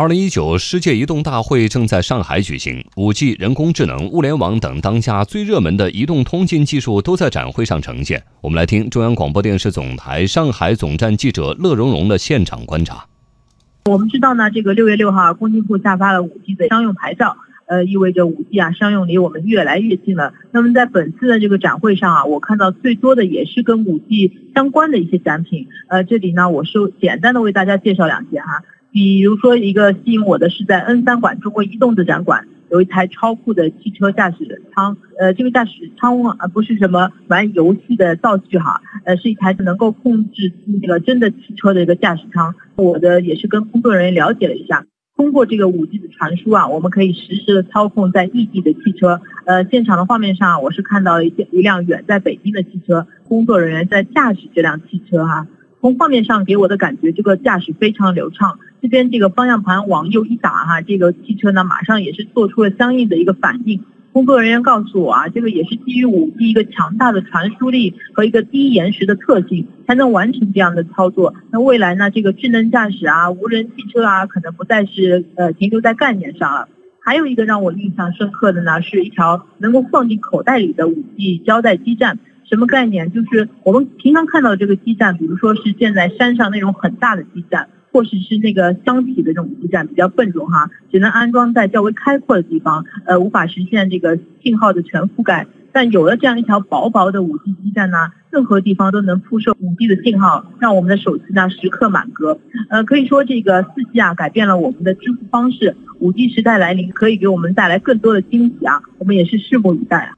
二零一九世界移动大会正在上海举行，五 G、人工智能、物联网等当下最热门的移动通信技术都在展会上呈现。我们来听中央广播电视总台上海总站记者乐融融的现场观察。我们知道呢，这个六月六号，工信部下发了五 G 的商用牌照，呃，意味着五 G 啊商用离我们越来越近了。那么在本次的这个展会上啊，我看到最多的也是跟五 G 相关的一些展品。呃，这里呢，我是简单的为大家介绍两件哈。比如说，一个吸引我的是在 N 三馆中国移动的展馆，有一台超酷的汽车驾驶舱。呃，这个驾驶舱啊，不是什么玩游戏的道具哈，呃，是一台能够控制那个真的汽车的一个驾驶舱。我的也是跟工作人员了解了一下，通过这个五 G 的传输啊，我们可以实时的操控在异地的汽车。呃，现场的画面上，我是看到一一辆远在北京的汽车，工作人员在驾驶这辆汽车哈。从画面上给我的感觉，这个驾驶非常流畅。这边这个方向盘往右一打，哈，这个汽车呢马上也是做出了相应的一个反应。工作人员告诉我啊，这个也是基于五 G 一个强大的传输力和一个低延时的特性，才能完成这样的操作。那未来呢，这个智能驾驶啊、无人汽车啊，可能不再是呃停留在概念上了。还有一个让我印象深刻的呢，是一条能够放进口袋里的五 G 胶带基站。什么概念？就是我们平常看到这个基站，比如说是建在山上那种很大的基站，或者是那个箱体的这种基站，比较笨重哈，只能安装在较为开阔的地方，呃，无法实现这个信号的全覆盖。但有了这样一条薄薄的五 G 基站呢，任何地方都能铺设五 G 的信号，让我们的手机呢时刻满格。呃，可以说这个四 G 啊改变了我们的支付方式，五 G 时代来临，可以给我们带来更多的惊喜啊，我们也是拭目以待啊。